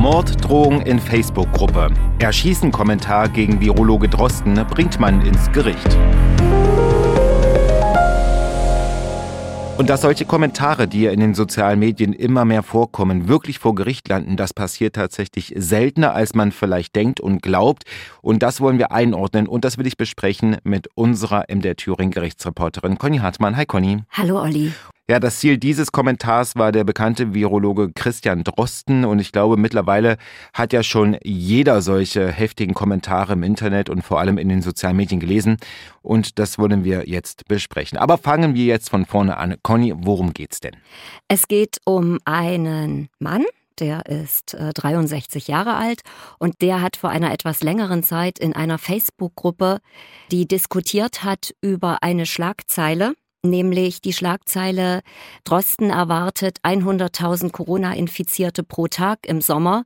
Morddrohung in Facebook-Gruppe. Erschießen-Kommentar gegen Virologe Drosten bringt man ins Gericht. Und dass solche Kommentare, die ja in den sozialen Medien immer mehr vorkommen, wirklich vor Gericht landen, das passiert tatsächlich seltener, als man vielleicht denkt und glaubt. Und das wollen wir einordnen und das will ich besprechen mit unserer MDR Thüringen Gerichtsreporterin Conny Hartmann. Hi Conny. Hallo Olli. Ja, das Ziel dieses Kommentars war der bekannte Virologe Christian Drosten und ich glaube, mittlerweile hat ja schon jeder solche heftigen Kommentare im Internet und vor allem in den sozialen Medien gelesen und das wollen wir jetzt besprechen. Aber fangen wir jetzt von vorne an. Conny, worum geht's denn? Es geht um einen Mann, der ist äh, 63 Jahre alt und der hat vor einer etwas längeren Zeit in einer Facebook-Gruppe, die diskutiert hat über eine Schlagzeile, nämlich die Schlagzeile Drosten erwartet 100.000 Corona-Infizierte pro Tag im Sommer.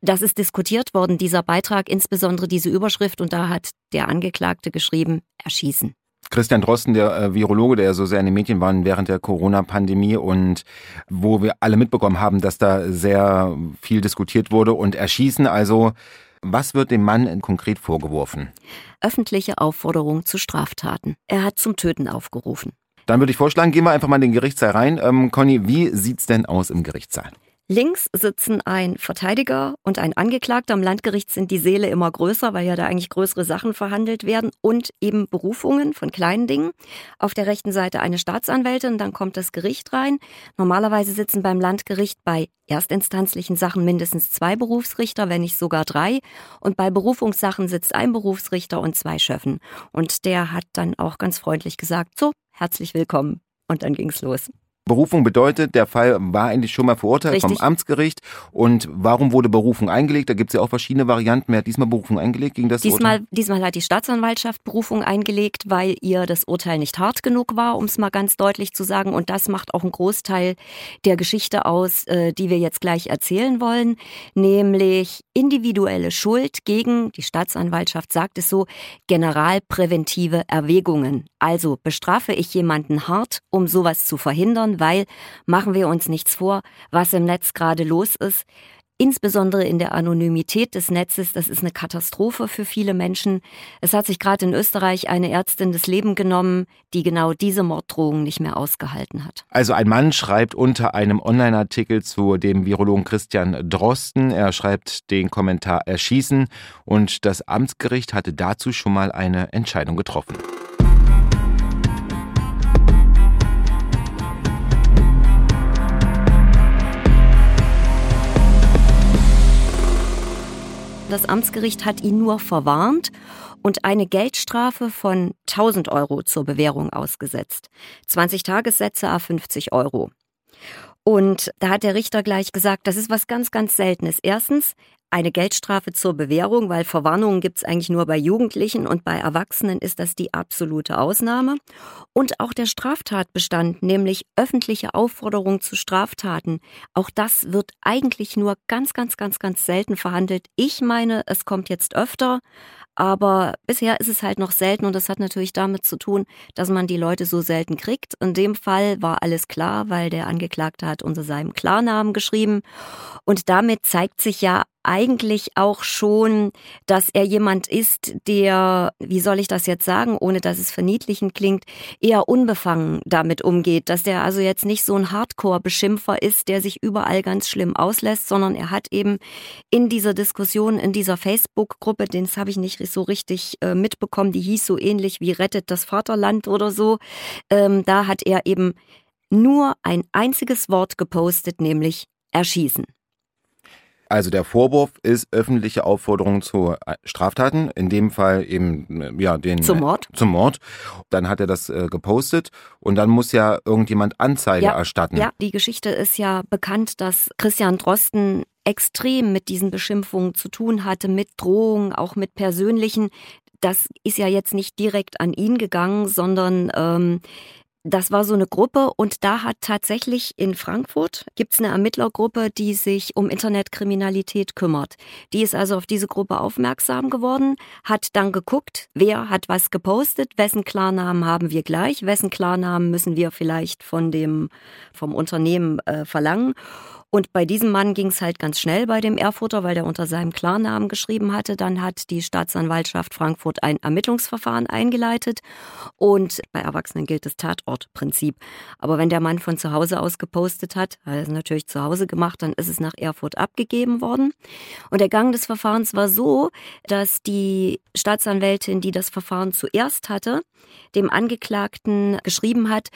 Das ist diskutiert worden, dieser Beitrag, insbesondere diese Überschrift, und da hat der Angeklagte geschrieben, erschießen. Christian Drosten, der äh, Virologe, der so sehr in den Medien war während der Corona-Pandemie und wo wir alle mitbekommen haben, dass da sehr viel diskutiert wurde und erschießen. Also was wird dem Mann konkret vorgeworfen? Öffentliche Aufforderung zu Straftaten. Er hat zum Töten aufgerufen. Dann würde ich vorschlagen, gehen wir einfach mal in den Gerichtssaal rein. Ähm, Conny, wie sieht's denn aus im Gerichtssaal? Links sitzen ein Verteidiger und ein Angeklagter. Am Landgericht sind die Säle immer größer, weil ja da eigentlich größere Sachen verhandelt werden und eben Berufungen von kleinen Dingen. Auf der rechten Seite eine Staatsanwältin, dann kommt das Gericht rein. Normalerweise sitzen beim Landgericht bei erstinstanzlichen Sachen mindestens zwei Berufsrichter, wenn nicht sogar drei. Und bei Berufungssachen sitzt ein Berufsrichter und zwei Schöffen. Und der hat dann auch ganz freundlich gesagt, so, herzlich willkommen. Und dann ging's los. Berufung bedeutet, der Fall war eigentlich schon mal verurteilt Richtig. vom Amtsgericht. Und warum wurde Berufung eingelegt? Da gibt es ja auch verschiedene Varianten. Wer hat diesmal Berufung eingelegt gegen das diesmal, Urteil? Diesmal hat die Staatsanwaltschaft Berufung eingelegt, weil ihr das Urteil nicht hart genug war, um es mal ganz deutlich zu sagen. Und das macht auch einen Großteil der Geschichte aus, äh, die wir jetzt gleich erzählen wollen. Nämlich individuelle Schuld gegen, die Staatsanwaltschaft sagt es so, generalpräventive Erwägungen. Also bestrafe ich jemanden hart, um sowas zu verhindern weil, machen wir uns nichts vor, was im Netz gerade los ist, insbesondere in der Anonymität des Netzes, das ist eine Katastrophe für viele Menschen. Es hat sich gerade in Österreich eine Ärztin das Leben genommen, die genau diese Morddrohung nicht mehr ausgehalten hat. Also ein Mann schreibt unter einem Online-Artikel zu dem Virologen Christian Drosten, er schreibt den Kommentar erschießen und das Amtsgericht hatte dazu schon mal eine Entscheidung getroffen. Das Amtsgericht hat ihn nur verwarnt und eine Geldstrafe von 1000 Euro zur Bewährung ausgesetzt. 20 Tagessätze a 50 Euro. Und da hat der Richter gleich gesagt, das ist was ganz, ganz Seltenes. Erstens, eine Geldstrafe zur Bewährung, weil Verwarnungen gibt es eigentlich nur bei Jugendlichen und bei Erwachsenen ist das die absolute Ausnahme. Und auch der Straftatbestand, nämlich öffentliche Aufforderung zu Straftaten, auch das wird eigentlich nur ganz, ganz, ganz, ganz selten verhandelt. Ich meine, es kommt jetzt öfter, aber bisher ist es halt noch selten und das hat natürlich damit zu tun, dass man die Leute so selten kriegt. In dem Fall war alles klar, weil der Angeklagte hat unter seinem Klarnamen geschrieben und damit zeigt sich ja eigentlich auch schon, dass er jemand ist, der, wie soll ich das jetzt sagen, ohne dass es verniedlichend klingt, eher unbefangen damit umgeht, dass der also jetzt nicht so ein Hardcore-Beschimpfer ist, der sich überall ganz schlimm auslässt, sondern er hat eben in dieser Diskussion, in dieser Facebook-Gruppe, den habe ich nicht so richtig äh, mitbekommen, die hieß so ähnlich wie Rettet das Vaterland oder so, ähm, da hat er eben nur ein einziges Wort gepostet, nämlich erschießen. Also der Vorwurf ist öffentliche Aufforderung zu äh, Straftaten, in dem Fall eben äh, ja den zum Mord. Zum Mord. Dann hat er das äh, gepostet und dann muss ja irgendjemand Anzeige ja, erstatten. Ja, die Geschichte ist ja bekannt, dass Christian Drosten extrem mit diesen Beschimpfungen zu tun hatte, mit Drohungen, auch mit persönlichen. Das ist ja jetzt nicht direkt an ihn gegangen, sondern ähm, das war so eine Gruppe und da hat tatsächlich in Frankfurt gibt's eine Ermittlergruppe, die sich um Internetkriminalität kümmert. Die ist also auf diese Gruppe aufmerksam geworden, hat dann geguckt, wer hat was gepostet, wessen Klarnamen haben wir gleich, wessen Klarnamen müssen wir vielleicht von dem vom Unternehmen äh, verlangen Und bei diesem Mann ging es halt ganz schnell bei dem Erfurter, weil der unter seinem Klarnamen geschrieben hatte. Dann hat die Staatsanwaltschaft Frankfurt ein Ermittlungsverfahren eingeleitet. Und bei Erwachsenen gilt das Tatortprinzip. Aber wenn der Mann von zu Hause aus gepostet hat, hat er es natürlich zu Hause gemacht, dann ist es nach Erfurt abgegeben worden. Und der Gang des Verfahrens war so, dass die Staatsanwältin, die das Verfahren zuerst hatte, dem Angeklagten geschrieben hat,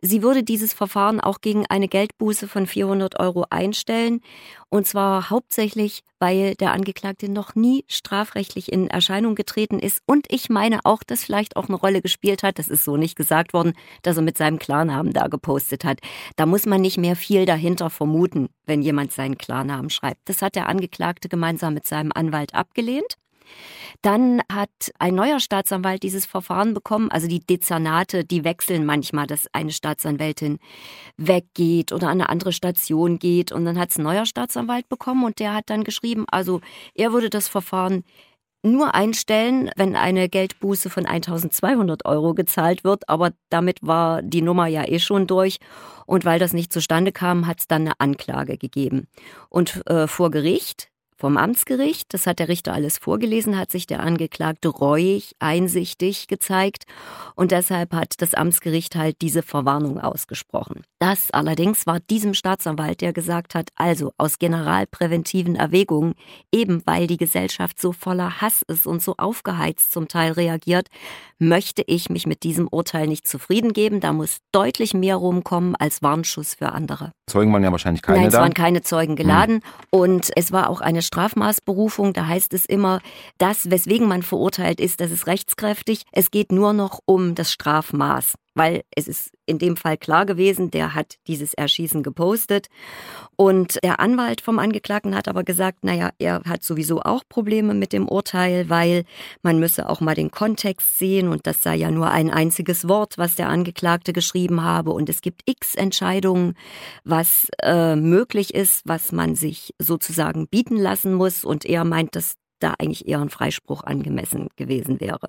sie würde dieses Verfahren auch gegen eine Geldbuße von 400 Euro einstellen. Und zwar hauptsächlich, weil der Angeklagte noch nie strafrechtlich in Erscheinung getreten ist. Und ich meine auch, dass vielleicht auch eine Rolle gespielt hat, das ist so nicht gesagt worden, dass er mit seinem Klarnamen da gepostet hat. Da muss man nicht mehr viel dahinter vermuten, wenn jemand seinen Klarnamen schreibt. Das hat der Angeklagte gemeinsam mit seinem Anwalt abgelehnt. Dann hat ein neuer Staatsanwalt dieses Verfahren bekommen. Also die Dezernate, die wechseln manchmal, dass eine Staatsanwältin weggeht oder an eine andere Station geht. Und dann hat es ein neuer Staatsanwalt bekommen und der hat dann geschrieben, also er würde das Verfahren nur einstellen, wenn eine Geldbuße von 1200 Euro gezahlt wird. Aber damit war die Nummer ja eh schon durch. Und weil das nicht zustande kam, hat es dann eine Anklage gegeben. Und äh, vor Gericht vom Amtsgericht, das hat der Richter alles vorgelesen, hat sich der Angeklagte reuig, einsichtig gezeigt und deshalb hat das Amtsgericht halt diese Verwarnung ausgesprochen. Das allerdings war diesem Staatsanwalt, der gesagt hat, also aus generalpräventiven Erwägungen, eben weil die Gesellschaft so voller Hass ist und so aufgeheizt zum Teil reagiert, möchte ich mich mit diesem Urteil nicht zufrieden geben. Da muss deutlich mehr rumkommen als Warnschuss für andere. Zeugen waren ja wahrscheinlich keine Nein, es da. waren keine Zeugen geladen hm. und es war auch eine Strafmaßberufung. Da heißt es immer, das, weswegen man verurteilt ist, das ist rechtskräftig. Es geht nur noch um das Strafmaß weil es ist in dem Fall klar gewesen, der hat dieses Erschießen gepostet. Und der Anwalt vom Angeklagten hat aber gesagt, naja, er hat sowieso auch Probleme mit dem Urteil, weil man müsse auch mal den Kontext sehen und das sei ja nur ein einziges Wort, was der Angeklagte geschrieben habe. Und es gibt x Entscheidungen, was äh, möglich ist, was man sich sozusagen bieten lassen muss. Und er meint, dass da eigentlich eher ein Freispruch angemessen gewesen wäre.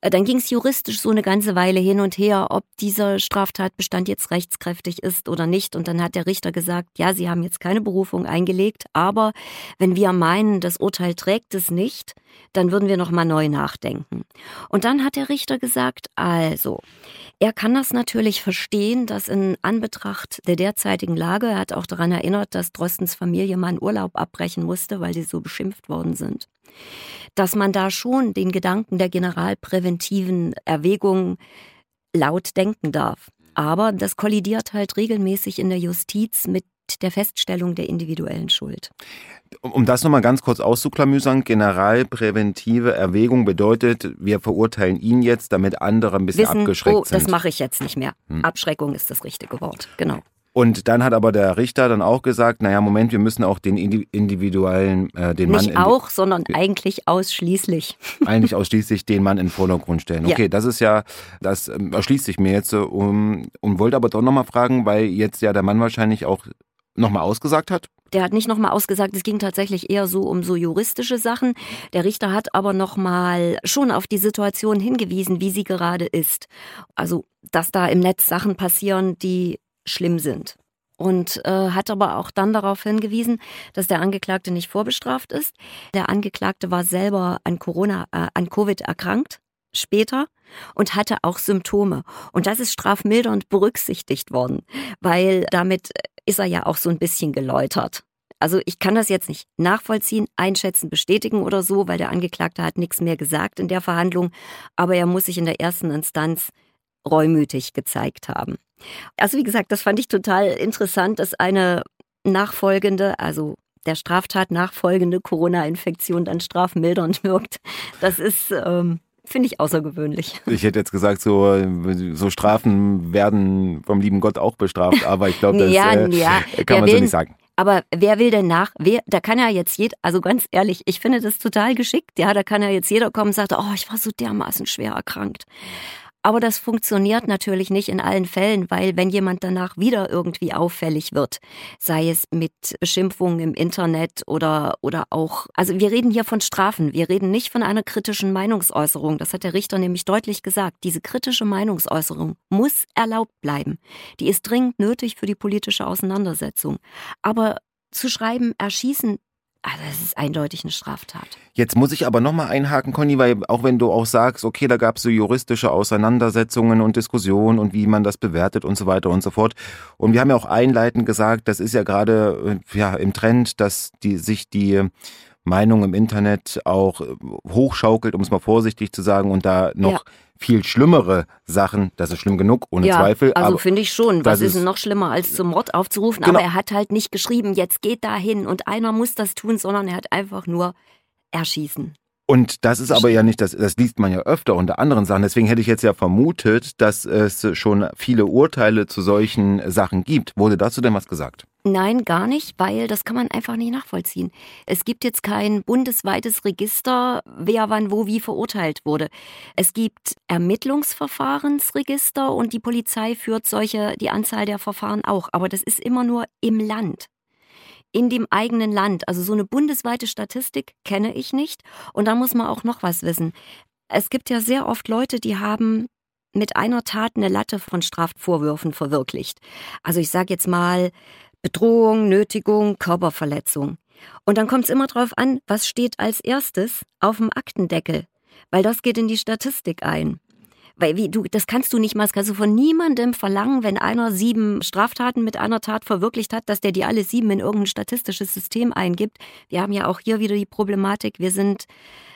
Äh, dann ging es juristisch so eine ganze Weile hin und her, ob dieser Straftatbestand jetzt rechtskräftig ist oder nicht. Und dann hat der Richter gesagt, ja, Sie haben jetzt keine Berufung eingelegt, aber wenn wir meinen, das Urteil trägt es nicht, dann würden wir noch mal neu nachdenken. Und dann hat der Richter gesagt, also, er kann das natürlich verstehen, dass in Anbetracht der derzeitigen Lage, er hat auch daran erinnert, dass Drostens Familie mal einen Urlaub abbrechen musste, weil sie so beschimpft worden sind, dass man da schon den Gedanken der generalpräventiven Erwägungen laut denken darf. Aber das kollidiert halt regelmäßig in der Justiz mit der Feststellung der individuellen Schuld. Um das nochmal ganz kurz auszuklamüsern, generalpräventive Erwägung bedeutet, wir verurteilen ihn jetzt, damit andere ein bisschen Wissen, abgeschreckt oh, sind. Das mache ich jetzt nicht mehr. Hm. Abschreckung ist das richtige Wort, genau. Und dann hat aber der Richter dann auch gesagt, naja, Moment, wir müssen auch den individuellen, äh, den Nicht Mann... auch, sondern eigentlich ausschließlich. Eigentlich ausschließlich den Mann in den Vordergrund stellen. Okay, ja. das ist ja, das ähm, erschließt sich mir jetzt um, und wollte aber doch nochmal fragen, weil jetzt ja der Mann wahrscheinlich auch nochmal ausgesagt hat? Der hat nicht nochmal ausgesagt, es ging tatsächlich eher so um so juristische Sachen. Der Richter hat aber nochmal schon auf die Situation hingewiesen, wie sie gerade ist. Also, dass da im Netz Sachen passieren, die schlimm sind. Und äh, hat aber auch dann darauf hingewiesen, dass der Angeklagte nicht vorbestraft ist. Der Angeklagte war selber an Corona, äh, an Covid erkrankt später und hatte auch Symptome. Und das ist strafmildernd berücksichtigt worden, weil damit ist er ja auch so ein bisschen geläutert. Also ich kann das jetzt nicht nachvollziehen, einschätzen, bestätigen oder so, weil der Angeklagte hat nichts mehr gesagt in der Verhandlung, aber er muss sich in der ersten Instanz reumütig gezeigt haben. Also wie gesagt, das fand ich total interessant, dass eine nachfolgende, also der Straftat nachfolgende Corona-Infektion dann strafmildernd wirkt. Das ist ähm, Finde ich außergewöhnlich. Ich hätte jetzt gesagt, so, so Strafen werden vom lieben Gott auch bestraft, aber ich glaube, das ja, äh, ja. kann man will, so nicht sagen. Aber wer will denn nach? Wer, da kann ja jetzt jeder, also ganz ehrlich, ich finde das total geschickt. Ja, da kann ja jetzt jeder kommen und sagt, oh, ich war so dermaßen schwer erkrankt. Aber das funktioniert natürlich nicht in allen Fällen, weil wenn jemand danach wieder irgendwie auffällig wird, sei es mit Beschimpfungen im Internet oder, oder auch, also wir reden hier von Strafen, wir reden nicht von einer kritischen Meinungsäußerung. Das hat der Richter nämlich deutlich gesagt. Diese kritische Meinungsäußerung muss erlaubt bleiben. Die ist dringend nötig für die politische Auseinandersetzung. Aber zu schreiben, erschießen, also das ist eindeutig eine Straftat. Jetzt muss ich aber nochmal einhaken, Conny, weil auch wenn du auch sagst, okay, da gab es so juristische Auseinandersetzungen und Diskussionen und wie man das bewertet und so weiter und so fort. Und wir haben ja auch einleitend gesagt, das ist ja gerade äh, ja, im Trend, dass die, sich die Meinung im Internet auch äh, hochschaukelt, um es mal vorsichtig zu sagen, und da noch ja. Viel schlimmere Sachen, das ist schlimm genug, ohne ja, Zweifel. Also finde ich schon. Was ist noch schlimmer, als zum Mord aufzurufen? Genau. Aber er hat halt nicht geschrieben, jetzt geht da hin und einer muss das tun, sondern er hat einfach nur erschießen. Und das ist aber ja nicht, das, das liest man ja öfter unter anderen Sachen. Deswegen hätte ich jetzt ja vermutet, dass es schon viele Urteile zu solchen Sachen gibt. Wurde dazu denn was gesagt? Nein, gar nicht, weil das kann man einfach nicht nachvollziehen. Es gibt jetzt kein bundesweites Register, wer wann wo wie verurteilt wurde. Es gibt Ermittlungsverfahrensregister und die Polizei führt solche, die Anzahl der Verfahren auch. Aber das ist immer nur im Land in dem eigenen Land. Also so eine bundesweite Statistik kenne ich nicht. Und da muss man auch noch was wissen. Es gibt ja sehr oft Leute, die haben mit einer Tat eine Latte von Strafvorwürfen verwirklicht. Also ich sage jetzt mal Bedrohung, Nötigung, Körperverletzung. Und dann kommt es immer darauf an, was steht als erstes auf dem Aktendeckel, weil das geht in die Statistik ein. Weil wie du, das kannst du nicht mal, das kannst du von niemandem verlangen, wenn einer sieben Straftaten mit einer Tat verwirklicht hat, dass der die alle sieben in irgendein statistisches System eingibt. Wir haben ja auch hier wieder die Problematik, wir sind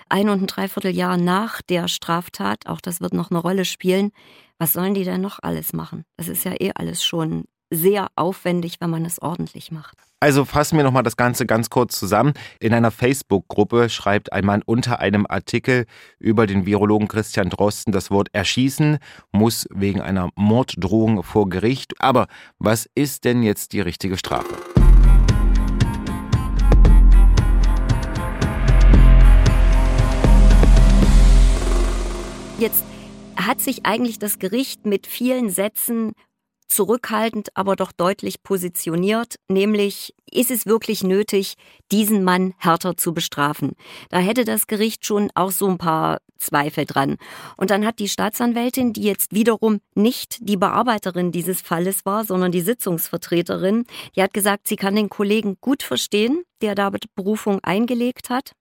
ein und ein Dreivierteljahr nach der Straftat, auch das wird noch eine Rolle spielen. Was sollen die denn noch alles machen? Das ist ja eh alles schon sehr aufwendig, wenn man es ordentlich macht. Also fassen wir nochmal das Ganze ganz kurz zusammen. In einer Facebook-Gruppe schreibt ein Mann unter einem Artikel über den Virologen Christian Drosten das Wort erschießen, muss wegen einer Morddrohung vor Gericht. Aber was ist denn jetzt die richtige Strafe? Jetzt hat sich eigentlich das Gericht mit vielen Sätzen zurückhaltend, aber doch deutlich positioniert, nämlich ist es wirklich nötig, diesen Mann härter zu bestrafen. Da hätte das Gericht schon auch so ein paar Zweifel dran. Und dann hat die Staatsanwältin, die jetzt wiederum nicht die Bearbeiterin dieses Falles war, sondern die Sitzungsvertreterin, die hat gesagt, sie kann den Kollegen gut verstehen, der da Berufung eingelegt hat.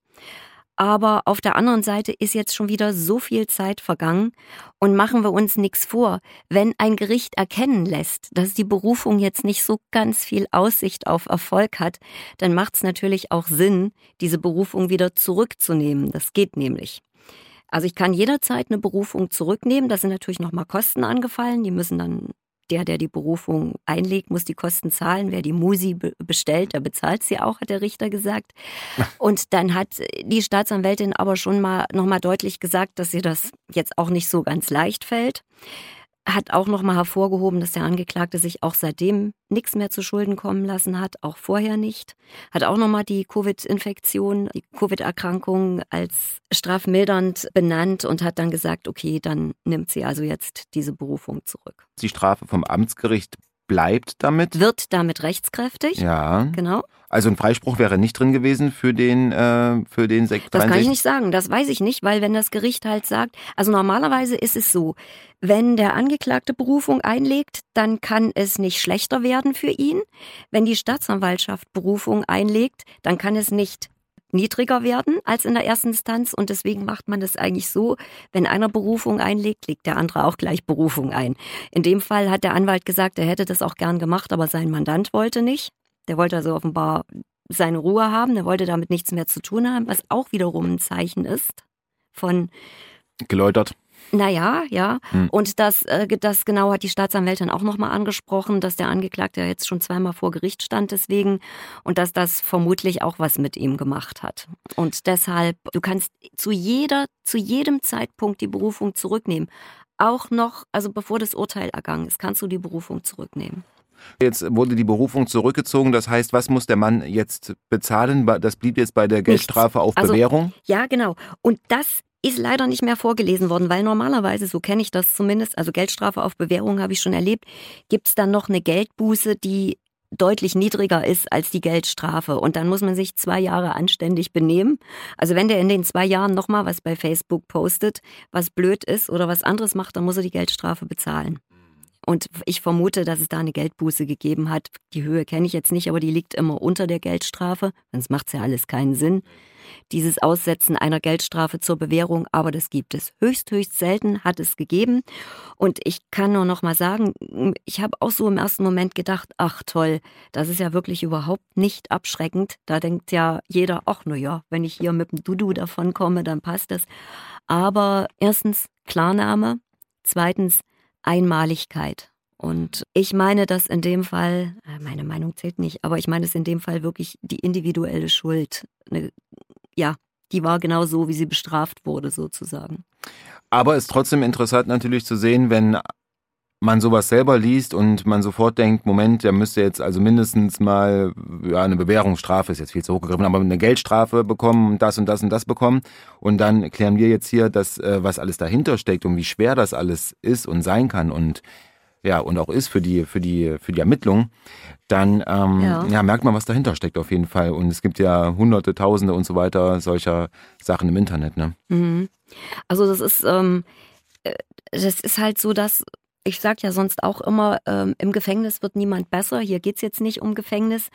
Aber auf der anderen Seite ist jetzt schon wieder so viel Zeit vergangen und machen wir uns nichts vor. Wenn ein Gericht erkennen lässt, dass die Berufung jetzt nicht so ganz viel Aussicht auf Erfolg hat, dann macht es natürlich auch Sinn, diese Berufung wieder zurückzunehmen. Das geht nämlich. Also ich kann jederzeit eine Berufung zurücknehmen. Da sind natürlich nochmal Kosten angefallen. Die müssen dann der, der die Berufung einlegt, muss die Kosten zahlen. Wer die Musi bestellt, der bezahlt sie auch, hat der Richter gesagt. Und dann hat die Staatsanwältin aber schon mal nochmal deutlich gesagt, dass ihr das jetzt auch nicht so ganz leicht fällt hat auch nochmal hervorgehoben, dass der Angeklagte sich auch seitdem nichts mehr zu Schulden kommen lassen hat, auch vorher nicht. Hat auch nochmal die Covid-Infektion, die Covid-Erkrankung als strafmildernd benannt und hat dann gesagt, okay, dann nimmt sie also jetzt diese Berufung zurück. Die Strafe vom Amtsgericht bleibt damit? Wird damit rechtskräftig. Ja. Genau. Also ein Freispruch wäre nicht drin gewesen für den äh, für den Sekt. Das kann ich nicht sagen, das weiß ich nicht, weil wenn das Gericht halt sagt, also normalerweise ist es so, wenn der Angeklagte Berufung einlegt, dann kann es nicht schlechter werden für ihn. Wenn die Staatsanwaltschaft Berufung einlegt, dann kann es nicht niedriger werden als in der ersten Instanz und deswegen macht man das eigentlich so, wenn einer Berufung einlegt, legt der andere auch gleich Berufung ein. In dem Fall hat der Anwalt gesagt, er hätte das auch gern gemacht, aber sein Mandant wollte nicht. Der wollte also offenbar seine Ruhe haben, der wollte damit nichts mehr zu tun haben, was auch wiederum ein Zeichen ist von geläutert. Naja, ja. Hm. Und das, äh, das genau hat die Staatsanwältin auch nochmal angesprochen, dass der Angeklagte ja jetzt schon zweimal vor Gericht stand deswegen und dass das vermutlich auch was mit ihm gemacht hat. Und deshalb, du kannst zu jeder, zu jedem Zeitpunkt die Berufung zurücknehmen. Auch noch, also bevor das Urteil ergangen ist, kannst du die Berufung zurücknehmen. Jetzt wurde die Berufung zurückgezogen. Das heißt, was muss der Mann jetzt bezahlen? Das blieb jetzt bei der Geldstrafe Nichts. auf also, Bewährung? Ja, genau. Und das ist leider nicht mehr vorgelesen worden, weil normalerweise, so kenne ich das zumindest, also Geldstrafe auf Bewährung habe ich schon erlebt, gibt es dann noch eine Geldbuße, die deutlich niedriger ist als die Geldstrafe. Und dann muss man sich zwei Jahre anständig benehmen. Also wenn der in den zwei Jahren nochmal was bei Facebook postet, was blöd ist oder was anderes macht, dann muss er die Geldstrafe bezahlen. Und ich vermute, dass es da eine Geldbuße gegeben hat. Die Höhe kenne ich jetzt nicht, aber die liegt immer unter der Geldstrafe. Sonst macht es ja alles keinen Sinn. Dieses Aussetzen einer Geldstrafe zur Bewährung, aber das gibt es. Höchst, höchst selten hat es gegeben. Und ich kann nur noch mal sagen, ich habe auch so im ersten Moment gedacht, ach toll, das ist ja wirklich überhaupt nicht abschreckend. Da denkt ja jeder, ach na ja, wenn ich hier mit dem Dudu davon komme, dann passt das. Aber erstens Klarname, zweitens Einmaligkeit. Und ich meine, dass in dem Fall, äh, meine Meinung zählt nicht, aber ich meine, es in dem Fall wirklich die individuelle Schuld, eine, ja, die war genau so, wie sie bestraft wurde, sozusagen. Aber es ist trotzdem interessant natürlich zu sehen, wenn man sowas selber liest und man sofort denkt, Moment, der müsste jetzt also mindestens mal ja, eine Bewährungsstrafe, ist jetzt viel zu hochgegriffen, aber eine Geldstrafe bekommen und das und das und das bekommen. Und dann erklären wir jetzt hier, dass, äh, was alles dahinter steckt und wie schwer das alles ist und sein kann und ja, und auch ist für die, für die, für die Ermittlung, dann ähm, ja. ja. merkt man, was dahinter steckt auf jeden Fall. Und es gibt ja hunderte, tausende und so weiter solcher Sachen im Internet, ne? Mhm. Also das ist, ähm, äh, das ist halt so, dass ich sage ja sonst auch immer, ähm, im Gefängnis wird niemand besser. Hier geht es jetzt nicht um Gefängnis.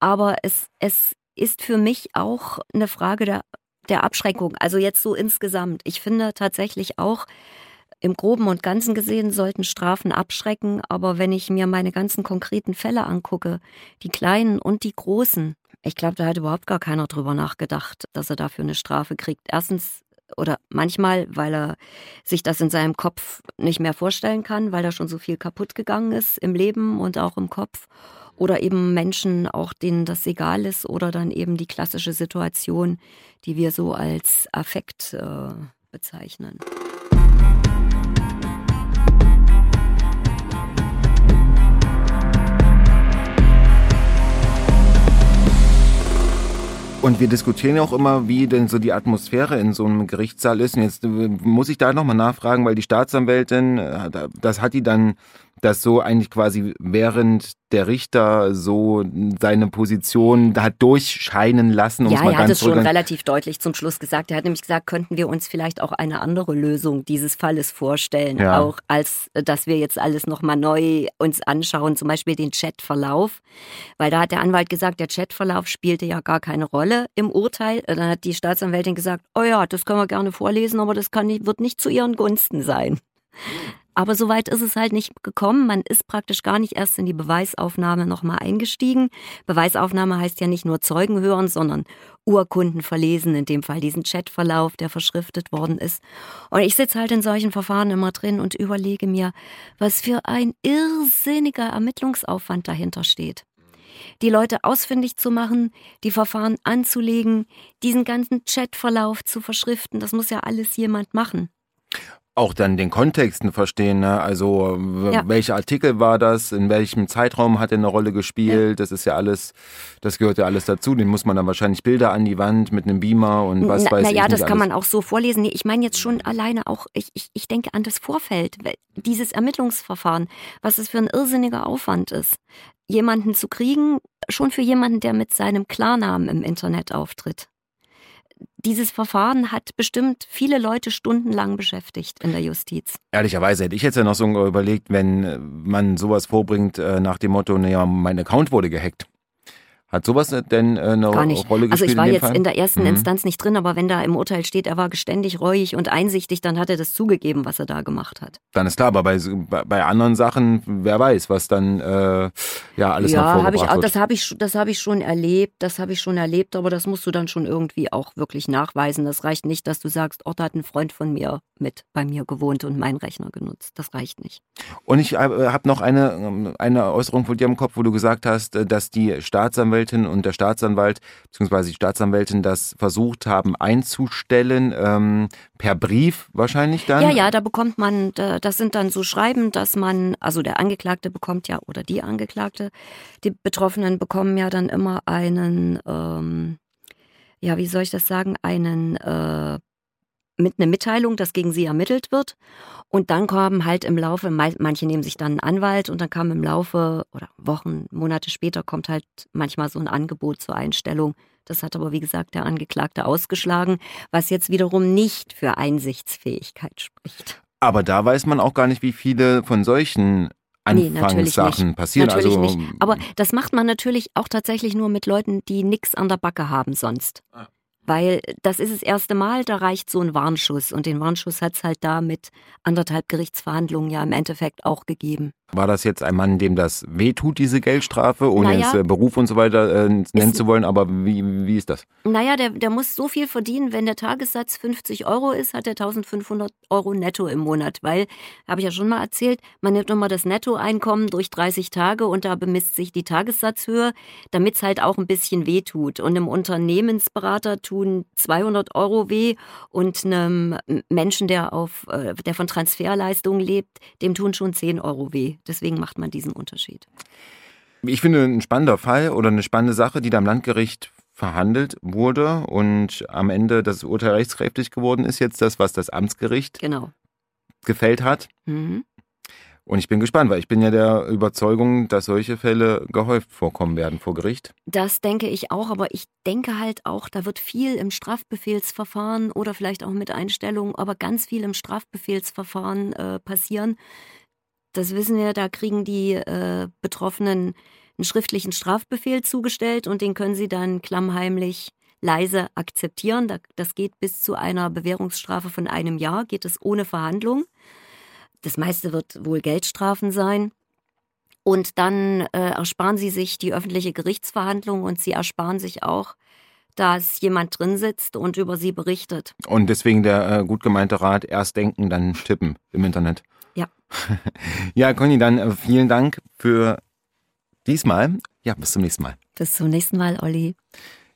Aber es, es ist für mich auch eine Frage der, der Abschreckung. Also jetzt so insgesamt. Ich finde tatsächlich auch, im groben und ganzen gesehen sollten Strafen abschrecken. Aber wenn ich mir meine ganzen konkreten Fälle angucke, die kleinen und die großen, ich glaube, da hat überhaupt gar keiner drüber nachgedacht, dass er dafür eine Strafe kriegt. Erstens oder manchmal, weil er sich das in seinem Kopf nicht mehr vorstellen kann, weil da schon so viel kaputt gegangen ist im Leben und auch im Kopf. Oder eben Menschen, auch denen das egal ist, oder dann eben die klassische Situation, die wir so als Affekt äh, bezeichnen. Und wir diskutieren ja auch immer, wie denn so die Atmosphäre in so einem Gerichtssaal ist. Und jetzt äh, muss ich da nochmal nachfragen, weil die Staatsanwältin, äh, das hat die dann das so eigentlich quasi während der Richter so seine Position da durchscheinen lassen. Um ja, er hat es schon relativ deutlich zum Schluss gesagt. Er hat nämlich gesagt, könnten wir uns vielleicht auch eine andere Lösung dieses Falles vorstellen, ja. auch als dass wir jetzt alles nochmal neu uns anschauen, zum Beispiel den Chatverlauf. Weil da hat der Anwalt gesagt, der Chatverlauf spielte ja gar keine Rolle im Urteil. Dann hat die Staatsanwältin gesagt, oh ja, das können wir gerne vorlesen, aber das kann nicht, wird nicht zu ihren Gunsten sein. Aber soweit ist es halt nicht gekommen. Man ist praktisch gar nicht erst in die Beweisaufnahme nochmal eingestiegen. Beweisaufnahme heißt ja nicht nur Zeugen hören, sondern Urkunden verlesen, in dem Fall diesen Chatverlauf, der verschriftet worden ist. Und ich sitze halt in solchen Verfahren immer drin und überlege mir, was für ein irrsinniger Ermittlungsaufwand dahinter steht die Leute ausfindig zu machen, die Verfahren anzulegen, diesen ganzen Chatverlauf zu verschriften, das muss ja alles jemand machen auch dann den Kontexten verstehen. Ne? Also ja. welcher Artikel war das, in welchem Zeitraum hat er eine Rolle gespielt, ja. das ist ja alles, das gehört ja alles dazu. Den muss man dann wahrscheinlich Bilder an die Wand mit einem Beamer und was na, weiß na ich. Naja, das kann alles. man auch so vorlesen. Nee, ich meine jetzt schon alleine auch, ich, ich, ich denke an das Vorfeld, dieses Ermittlungsverfahren, was es für ein irrsinniger Aufwand ist, jemanden zu kriegen, schon für jemanden, der mit seinem Klarnamen im Internet auftritt dieses Verfahren hat bestimmt viele Leute stundenlang beschäftigt in der Justiz. Ehrlicherweise hätte ich jetzt ja noch so überlegt, wenn man sowas vorbringt äh, nach dem Motto, naja, mein Account wurde gehackt. Hat sowas denn äh, eine Gar nicht. Rolle gespielt? Also ich war in jetzt Fall? in der ersten mhm. Instanz nicht drin, aber wenn da im Urteil steht, er war geständig, reuig und einsichtig, dann hat er das zugegeben, was er da gemacht hat. Dann ist klar, aber bei, bei anderen Sachen, wer weiß, was dann äh, ja alles ja, noch vorgebracht hab ich, wird. Das habe ich, das hab ich schon erlebt, das habe ich schon erlebt, aber das musst du dann schon irgendwie auch wirklich nachweisen. Das reicht nicht, dass du sagst, oh, da hat ein Freund von mir mit bei mir gewohnt und meinen Rechner genutzt. Das reicht nicht. Und ich äh, habe noch eine, eine Äußerung von dir im Kopf, wo du gesagt hast, äh, dass die Staatsanwältin und der Staatsanwalt bzw. die Staatsanwältin das versucht haben einzustellen, ähm, per Brief wahrscheinlich dann? Ja, ja, da bekommt man, das sind dann so Schreiben, dass man, also der Angeklagte bekommt ja, oder die Angeklagte, die Betroffenen bekommen ja dann immer einen, ähm, ja, wie soll ich das sagen, einen äh, mit einer Mitteilung, dass gegen sie ermittelt wird. Und dann kommen halt im Laufe, manche nehmen sich dann einen Anwalt und dann kam im Laufe oder Wochen, Monate später kommt halt manchmal so ein Angebot zur Einstellung. Das hat aber, wie gesagt, der Angeklagte ausgeschlagen, was jetzt wiederum nicht für Einsichtsfähigkeit spricht. Aber da weiß man auch gar nicht, wie viele von solchen Anfangssachen nee, passieren. Natürlich also, nicht. Aber das macht man natürlich auch tatsächlich nur mit Leuten, die nichts an der Backe haben sonst. Ah. Weil das ist das erste Mal, da reicht so ein Warnschuss. Und den Warnschuss hat es halt da mit anderthalb Gerichtsverhandlungen ja im Endeffekt auch gegeben. War das jetzt ein Mann, dem das wehtut, diese Geldstrafe, ohne naja, jetzt äh, Beruf und so weiter äh, nennen zu wollen? Aber wie, wie ist das? Naja, der, der muss so viel verdienen, wenn der Tagessatz 50 Euro ist, hat er 1500 Euro netto im Monat. Weil, habe ich ja schon mal erzählt, man nimmt immer das Nettoeinkommen durch 30 Tage und da bemisst sich die Tagessatzhöhe, damit es halt auch ein bisschen wehtut. Und einem Unternehmensberater tun 200 Euro weh und einem Menschen, der, auf, äh, der von Transferleistungen lebt, dem tun schon 10 Euro weh. Deswegen macht man diesen Unterschied. Ich finde ein spannender Fall oder eine spannende Sache, die da am Landgericht verhandelt wurde und am Ende das Urteil rechtskräftig geworden ist, jetzt das, was das Amtsgericht genau. gefällt hat. Mhm. Und ich bin gespannt, weil ich bin ja der Überzeugung, dass solche Fälle gehäuft vorkommen werden vor Gericht. Das denke ich auch, aber ich denke halt auch, da wird viel im Strafbefehlsverfahren oder vielleicht auch mit Einstellung, aber ganz viel im Strafbefehlsverfahren äh, passieren, das wissen wir, da kriegen die äh, Betroffenen einen schriftlichen Strafbefehl zugestellt und den können sie dann klammheimlich leise akzeptieren. Das geht bis zu einer Bewährungsstrafe von einem Jahr, geht es ohne Verhandlung. Das meiste wird wohl Geldstrafen sein. Und dann äh, ersparen sie sich die öffentliche Gerichtsverhandlung und sie ersparen sich auch, dass jemand drin sitzt und über sie berichtet. Und deswegen der äh, gut gemeinte Rat, erst denken, dann tippen im Internet. Ja. ja, Conny, dann äh, vielen Dank für diesmal. Ja, bis zum nächsten Mal. Bis zum nächsten Mal, Olli.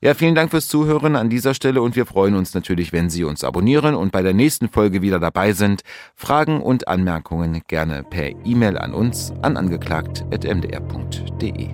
Ja, vielen Dank fürs Zuhören an dieser Stelle und wir freuen uns natürlich, wenn Sie uns abonnieren und bei der nächsten Folge wieder dabei sind. Fragen und Anmerkungen gerne per E-Mail an uns an angeklagt.mdr.de.